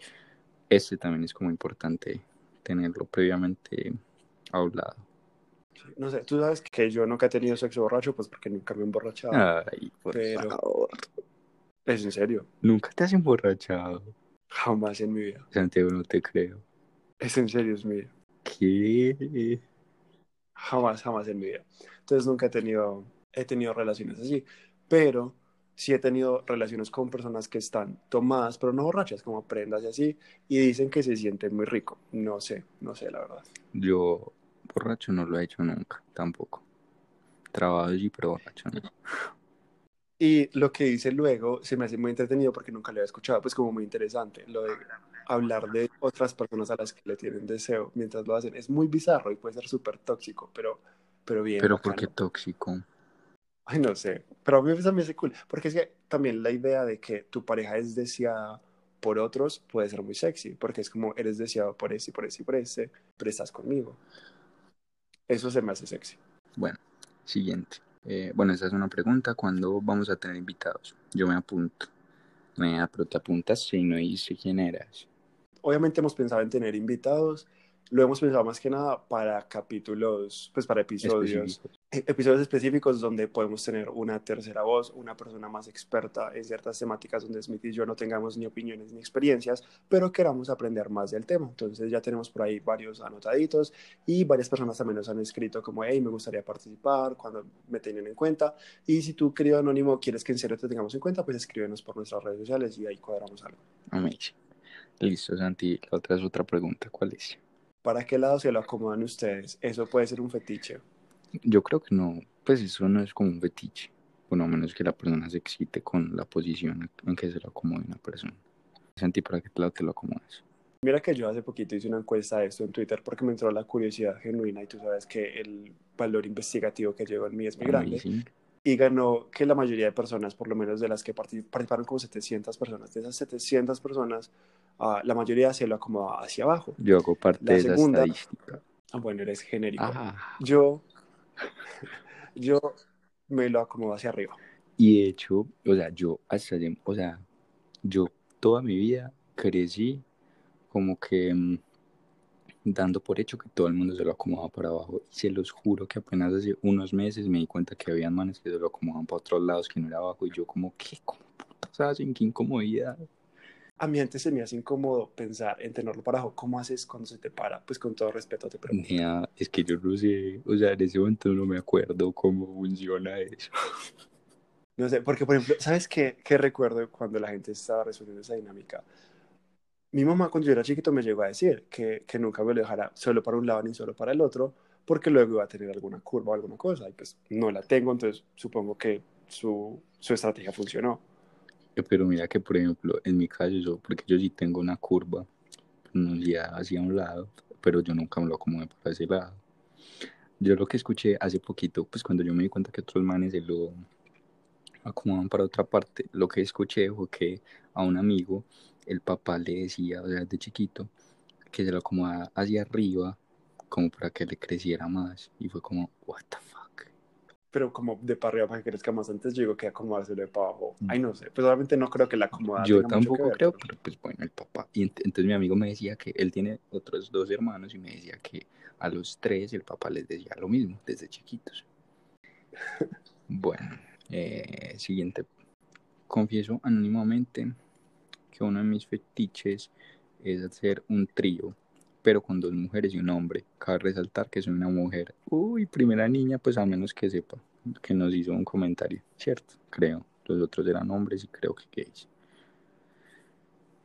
este también es como importante tenerlo previamente hablado. No sé, tú sabes que yo nunca he tenido sexo borracho, pues porque nunca me he emborrachado. Ay, por Pero- favor. Es en serio, Nunca te has emborrachado. jamás en mi vida. Santiago, no te creo. Es en serio, es vida. ¿Qué? Jamás, jamás en mi vida. Entonces nunca he tenido, he tenido relaciones así, pero sí he tenido relaciones con personas que están tomadas, pero no borrachas, como prendas y así, y dicen que se sienten muy rico. No sé, no sé la verdad. Yo borracho no lo he hecho nunca, tampoco. Trabajo sí, pero borracho no. Y lo que dice luego se me hace muy entretenido porque nunca lo había escuchado, pues como muy interesante, lo de hablar de otras personas a las que le tienen deseo mientras lo hacen. Es muy bizarro y puede ser súper tóxico, pero, pero bien. Pero. ¿por qué tóxico? Ay, no sé, pero a mí me hace cool, porque es que también la idea de que tu pareja es deseada por otros puede ser muy sexy, porque es como eres deseado por ese y por ese y por ese, pero estás conmigo. Eso se me hace sexy. Bueno, siguiente. Eh, bueno, esa es una pregunta. ¿Cuándo vamos a tener invitados? Yo me apunto. Me pero te apuntas si no dice quién eras. Obviamente hemos pensado en tener invitados, lo hemos pensado más que nada para capítulos, pues para episodios, Específicos. e- episodios específicos donde podemos tener una tercera voz, una persona más experta en ciertas temáticas donde Smith y yo no tengamos ni opiniones ni experiencias, pero queramos aprender más del tema. Entonces ya tenemos por ahí varios anotaditos y varias personas también nos han escrito como, hey, me gustaría participar, cuando me tienen en cuenta. Y si tú, querido anónimo, quieres que en serio te tengamos en cuenta, pues escríbenos por nuestras redes sociales y ahí cuadramos algo. Amazing. Listo, Santi. La otra es otra pregunta. ¿Cuál es? ¿Para qué lado se lo acomodan ustedes? Eso puede ser un fetiche. Yo creo que no, pues eso no es como un fetiche. Bueno, a menos que la persona se excite con la posición en que se lo acomode una persona. Santi, ¿para qué lado te lo acomodas? Mira que yo hace poquito hice una encuesta de esto en Twitter porque me entró la curiosidad genuina y tú sabes que el valor investigativo que llevo en mí es muy grande. Amazing. Y ganó que la mayoría de personas, por lo menos de las que parti- participaron como 700 personas, de esas 700 personas, ah, la mayoría se lo acomodaba hacia abajo. Yo hago parte La de esa segunda- estadística. Ah, bueno, eres genérico. Ah, Yo, yo me lo acomodo hacia arriba. y de hecho, o sea, yo hasta, o sea, yo toda mi vida crecí como que mm, dando por hecho que todo el mundo se lo acomodaba para abajo. Y se los juro que apenas hace unos meses me di cuenta que habían manes que se lo acomodaban para otros lados que no era abajo. Y yo como, ¿qué? ¿Cómo putas hacen? ¿Qué incomodidad? a mi gente se me hace incómodo pensar en tenerlo parajo. ¿Cómo haces cuando se te para? Pues con todo respeto te pregunto. Nea, es que yo no sé, o sea, en ese momento no me acuerdo cómo funciona eso. No sé, porque por ejemplo, ¿sabes qué, qué recuerdo cuando la gente estaba resolviendo esa dinámica? Mi mamá cuando yo era chiquito me llegó a decir que, que nunca me lo dejara solo para un lado ni solo para el otro, porque luego iba a tener alguna curva o alguna cosa, y pues no la tengo, entonces supongo que su, su estrategia funcionó. Pero mira que, por ejemplo, en mi caso, yo, porque yo sí tengo una curva, ya hacia un lado, pero yo nunca me lo acomodé para ese lado. Yo lo que escuché hace poquito, pues cuando yo me di cuenta que otros manes se lo acomodan para otra parte, lo que escuché fue que a un amigo, el papá le decía, o sea, de chiquito, que se lo acomodaba hacia arriba, como para que le creciera más, y fue como, what the fuck. Pero como de para arriba para que crezca más antes, yo digo que acomodárselo de para abajo. Mm. Ay, no sé, pues obviamente no creo que la acomodada Yo tampoco ver, creo, pero- pero pues bueno, el papá. Y ent- entonces mi amigo me decía que él tiene otros dos hermanos y me decía que a los tres el papá les decía lo mismo desde chiquitos. Bueno, eh, siguiente. Confieso anónimamente que uno de mis fetiches es hacer un trío, pero con dos mujeres y un hombre. Cabe resaltar que soy una mujer. Uy, primera niña, pues al menos que sepa que nos hizo un comentario, ¿cierto? Creo. Los otros eran hombres y creo que gays.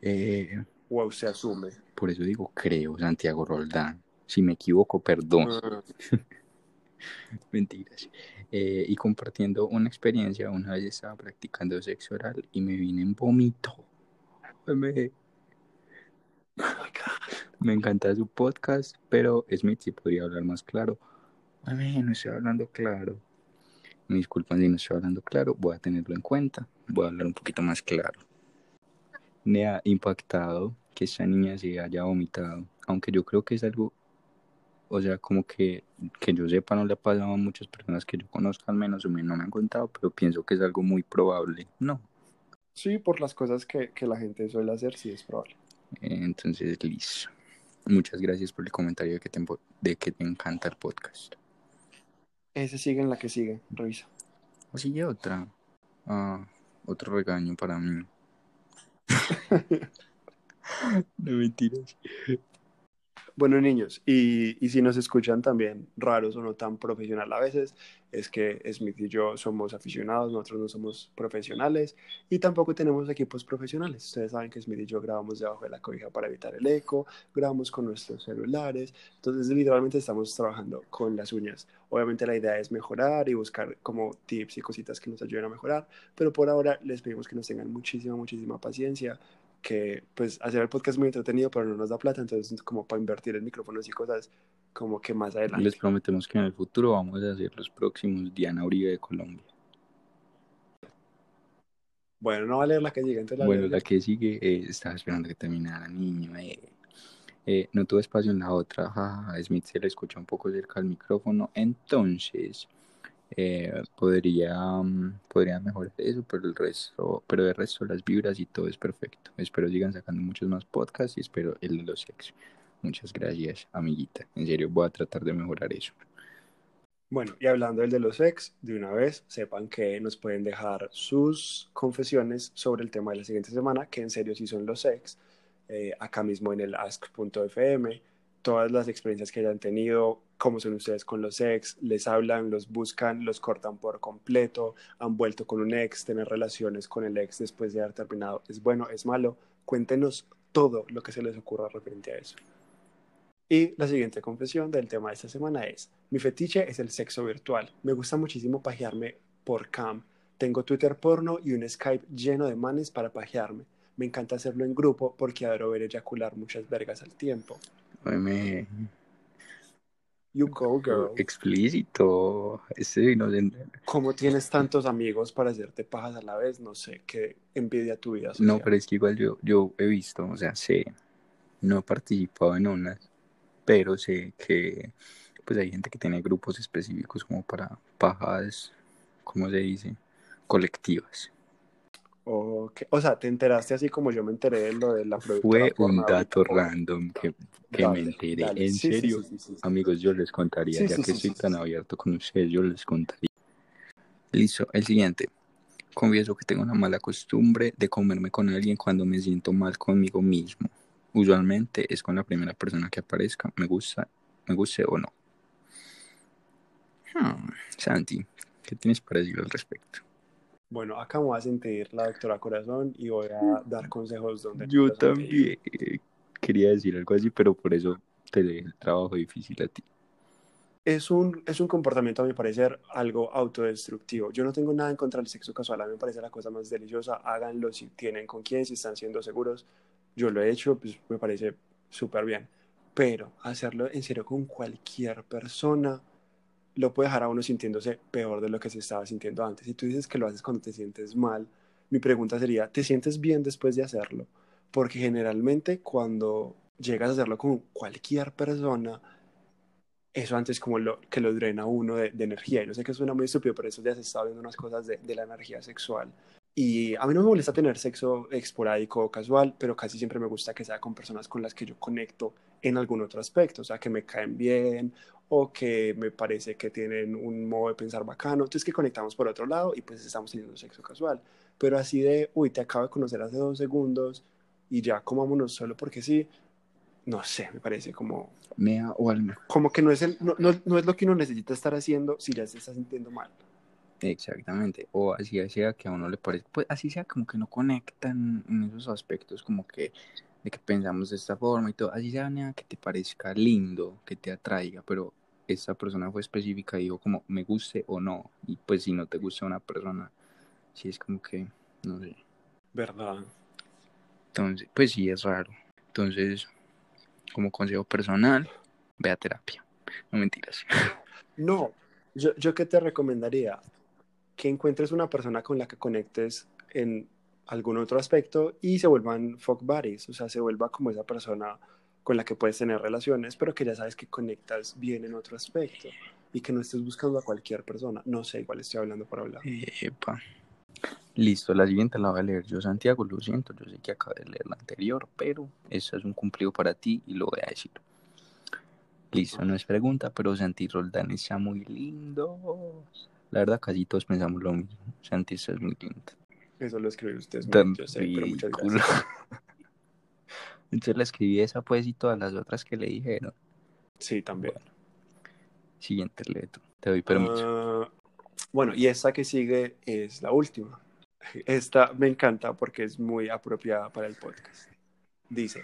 Eh, Wow, se asume. por eso digo creo, Santiago Roldán. Si me equivoco, perdón. Ah, Mentiras. Eh, y compartiendo una experiencia, una vez estaba practicando sexo oral y me vine en vómito. Me, me encanta su podcast, pero Smith sí podría hablar más claro. Ay, no estoy hablando claro. Me disculpan si no estoy hablando claro, voy a tenerlo en cuenta. Voy a hablar un poquito más claro. Me ha impactado que esta niña se haya vomitado, aunque yo creo que es algo, o sea, como que, que yo sepa no le ha pasado a muchas personas que yo conozca al menos, o me, no me han contado, pero pienso que es algo muy probable. No, Sí, por las cosas que, que la gente suele hacer, sí es probable. Entonces listo. Muchas gracias por el comentario de que te, de que te encanta el podcast. Ese sigue en la que sigue, revisa. O sigue otra. Ah, otro regaño para mí. no mentiras. Bueno, niños, y, y si nos escuchan también raros o no tan profesional a veces, es que Smith y yo somos aficionados, nosotros no somos profesionales y tampoco tenemos equipos profesionales. Ustedes saben que Smith y yo grabamos debajo de la cobija para evitar el eco, grabamos con nuestros celulares, entonces literalmente estamos trabajando con las uñas. Obviamente la idea es mejorar y buscar como tips y cositas que nos ayuden a mejorar, pero por ahora les pedimos que nos tengan muchísima, muchísima paciencia que pues hacer el podcast es muy entretenido, pero no nos da plata, entonces como para invertir en micrófonos y cosas, como que más adelante. Les prometemos que en el futuro vamos a hacer los próximos Diana Uribe de Colombia. Bueno, no va a leer la que sigue, entonces la Bueno, la que sigue, eh, estaba esperando que terminara, niño. eh. Eh, no tuve espacio en la otra. Smith se le escucha un poco cerca al micrófono. Entonces, eh, podría, mm, podría mejorar eso, pero el resto, pero el resto, las vibras y todo es perfecto. Espero sigan sacando muchos más podcasts y espero el de los sexos. Muchas gracias, amiguita. En serio, voy a tratar de mejorar eso. Bueno, y hablando del de los ex, de una vez, sepan que nos pueden dejar sus confesiones sobre el tema de la siguiente semana, que en serio sí son los ex, eh, acá mismo en el ask.fm, todas las experiencias que hayan tenido, cómo son ustedes con los ex, les hablan, los buscan, los cortan por completo, han vuelto con un ex, tener relaciones con el ex después de haber terminado, es bueno, es malo, cuéntenos todo lo que se les ocurra referente a eso. Y la siguiente confesión del tema de esta semana es, mi fetiche es el sexo virtual. Me gusta muchísimo pajearme por cam. Tengo Twitter porno y un Skype lleno de manes para pajearme. Me encanta hacerlo en grupo porque adoro ver eyacular muchas vergas al tiempo. Ay, me- You go, girl. Explícito. Ese inocente. ¿Cómo tienes tantos amigos para hacerte pajas a la vez? No sé, qué envidia tu vida No, pero es que igual yo, yo he visto, o sea, sé, no he participado en unas, pero sé que pues hay gente que tiene grupos específicos como para pajas, ¿cómo se dice? Colectivas. Ok. O sea, te enteraste así como yo me enteré de lo de la Fue un dato random que, que Dale, me enteré. dale. En Sí, serio, sí, sí, amigos, yo les contaría, ya que sí, tan abierto con ustedes, yo les contaría. Listo, el siguiente. Confieso que tengo una mala costumbre de comerme con alguien cuando me siento mal conmigo mismo. Usualmente es con la primera persona que aparezca, me gusta, me guste o no. Hmm, Santi, ¿qué tienes para decir al respecto? Bueno, acá me voy a sentir la doctora Corazón y voy a dar consejos donde... Yo también quería decir algo así, pero por eso te dejé el trabajo difícil a ti. Es un, es un comportamiento, a mi parecer, algo autodestructivo. Yo no tengo nada en contra del sexo casual, a mí me parece la cosa más deliciosa. Háganlo si tienen con quién, si están siendo seguros. Yo lo he hecho, pues me parece súper bien. Pero hacerlo en serio con cualquier persona lo puede dejar a uno sintiéndose peor de lo que se estaba sintiendo antes. Si tú dices que lo haces cuando te sientes mal, mi pregunta sería, ¿te sientes bien después de hacerlo? Porque generalmente cuando llegas a hacerlo con cualquier persona, eso antes como lo, que lo drena uno de, de energía. Y no sé que suena muy estúpido, pero eso ya se está viendo unas cosas de, de la energía sexual. Y a mí no me molesta tener sexo esporádico o casual, pero casi siempre me gusta que sea con personas con las que yo conecto en algún otro aspecto, o sea, que me caen bien o que me parece que tienen un modo de pensar bacano, entonces que conectamos por otro lado y pues estamos teniendo sexo casual. Pero así de, uy, te acabo de conocer hace dos segundos y ya comámonos solo porque sí, no sé, me parece como, Mea o alma. como que no es, el, no, no, no es lo que uno necesita estar haciendo si ya se está sintiendo mal. Exactamente, o así sea que a uno le parece, pues así sea como que no conectan en esos aspectos como que de que pensamos de esta forma y todo, así sea nada que te parezca lindo, que te atraiga, pero esta persona fue específica y dijo como me guste o no, y pues si no te gusta una persona, sí es como que, no sé, ¿Verdad? entonces, pues sí es raro, entonces, como consejo personal, ve a terapia, no mentiras, No, yo, yo qué te recomendaría? Que encuentres una persona con la que conectes en algún otro aspecto y se vuelvan fuck buddies, o sea, se vuelva como esa persona con la que puedes tener relaciones, pero que ya sabes que conectas bien en otro aspecto y que no estés buscando a cualquier persona. No sé, igual estoy hablando por hablar. Epa. Listo, la siguiente la voy a leer yo, Santiago, lo siento, yo sé que acabé de leer la anterior, pero eso es un cumplido para ti y lo voy a decir. Listo, no es pregunta, pero Santi Roldán está muy lindo. La verdad, casi todos pensamos lo mismo. Santi estás muy lindo. Eso lo escribió usted, Tan yo sé, pero muchas gracias. Entonces le escribí esa pues y todas las otras que le dijeron. Sí, también. Siguiente leto. Te doy permiso. Ah, bueno, y esta que sigue es la última. Esta me encanta porque es muy apropiada para el podcast. Dice,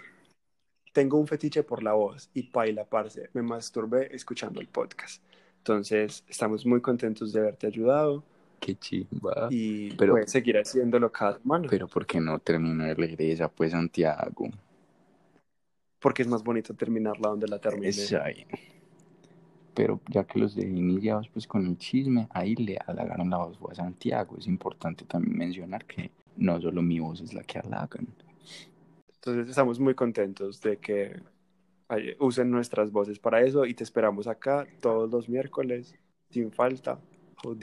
tengo un fetiche por la voz y paila, parce, me masturbé escuchando el podcast. Entonces, estamos muy contentos de haberte ayudado Qué chimba. y Pero- puedes seguir haciéndolo cada semana Pero ¿por qué no termino de leer esa pues, Santiago? porque es más bonito terminarla donde la termine. Ahí. Pero ya que los dejé iniciados pues con el chisme, ahí le halagaron la voz a Santiago. Es importante también mencionar que no solo mi voz es la que halagan. Entonces, estamos muy contentos de que usen nuestras voces para eso y te esperamos acá todos los miércoles, sin falta.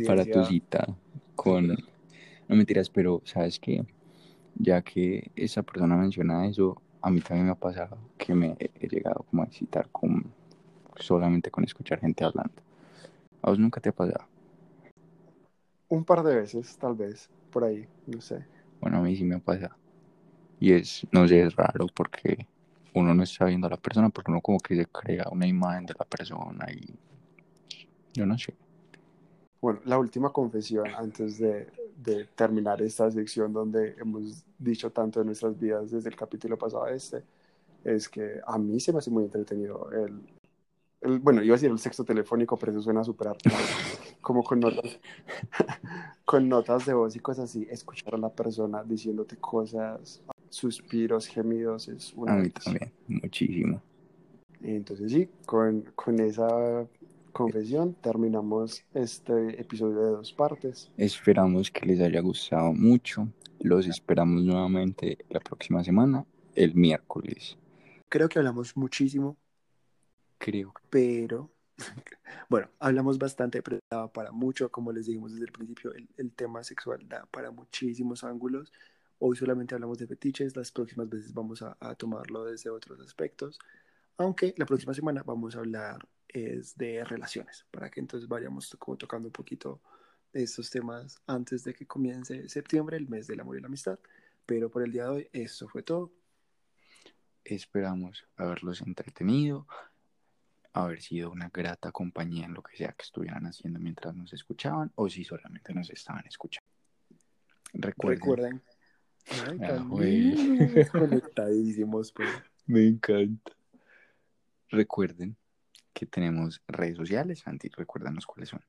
Para tu cita con... No mentiras, pero ¿sabes qué? Ya que esa persona menciona eso, a mí también me ha pasado que me he llegado como a excitar con... solamente con escuchar gente hablando. ¿A vos nunca te ha pasado? Un par de veces, tal vez, por ahí, no sé. Bueno, a mí sí me ha pasado. Y es, no sé, es raro porque uno no está viendo a la persona, porque uno como que se crea una imagen de la persona y yo no sé. Bueno, la última confesión antes de, de terminar esta sección donde hemos dicho tanto de nuestras vidas desde el capítulo pasado a este, es que a mí se me hace muy entretenido el, el bueno, iba a decir el sexo telefónico, pero eso suena súper como con notas, con notas de voz y cosas así, escuchar a la persona diciéndote cosas, suspiros, gemidos, es una A mí también, muchísimo. Entonces sí, con, con esa confesión terminamos este episodio de dos partes. Esperamos que les haya gustado mucho. Los esperamos nuevamente la próxima semana, el miércoles. Creo que hablamos muchísimo, Creo. pero bueno, hablamos bastante, pero daba para mucho, como les dijimos desde el principio, el, el tema sexual da para muchísimos ángulos. Hoy solamente hablamos de fetiches, las próximas veces vamos a, a tomarlo desde otros aspectos, aunque la próxima semana vamos a hablar es de relaciones, para que entonces vayamos como tocando un poquito estos temas antes de que comience septiembre, el mes del amor y la amistad. Pero por el día de hoy, eso fue todo. Esperamos haberlos entretenido, haber sido una grata compañía en lo que sea que estuvieran haciendo mientras nos escuchaban o si solamente nos estaban escuchando. Recuerden. Ay, Ah, conectadísimos, pues. Me encanta. Recuerden que tenemos redes sociales, Santi, recuérdanos cuáles son.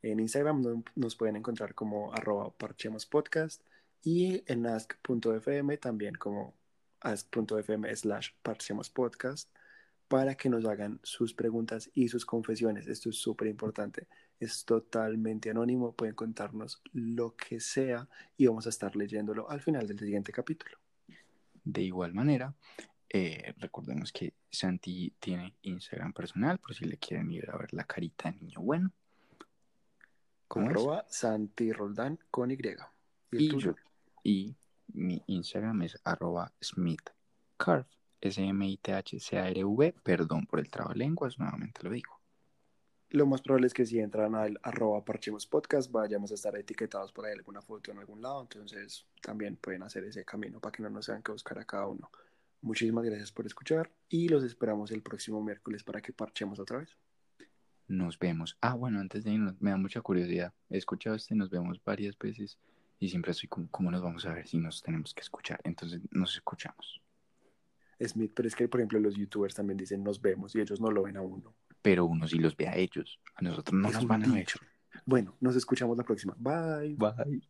En Instagram no- nos pueden encontrar como arroba parchemospodcast y en ask.fm también como ask.fm slash parchemospodcast para que nos hagan sus preguntas y sus confesiones. Esto es súper importante. Es totalmente anónimo. Pueden contarnos lo que sea y vamos a estar leyéndolo al final del siguiente capítulo. De igual manera, eh, recordemos que Santi tiene Instagram personal, por si le quieren ir a ver la carita de niño bueno. ¿Cómo es? Santi Roldán con Y. ¿Y el Y, yo- y mi Instagram es arroba smithcarv, S-M-I-T-H-C-A-R-V, perdón por el trabalenguas, nuevamente lo digo. Lo más probable es que si entran al arroba parchemos podcast vayamos a estar etiquetados por ahí alguna foto en algún lado, entonces también pueden hacer ese camino para que no nos tengan que buscar a cada uno. Muchísimas gracias por escuchar y los esperamos el próximo miércoles para que parchemos otra vez. Nos vemos. Ah, bueno, antes de irnos, me da mucha curiosidad. He escuchado este, nos vemos varias veces y siempre estoy como, ¿cómo nos vamos a ver si nos tenemos que escuchar? Entonces nos escuchamos. Smith, pero es que por ejemplo los youtubers también dicen nos vemos y ellos no lo ven a uno. Pero uno sí los ve a ellos. A nosotros no Es nos van a ver. Bueno, nos escuchamos la próxima. Bye. Bye.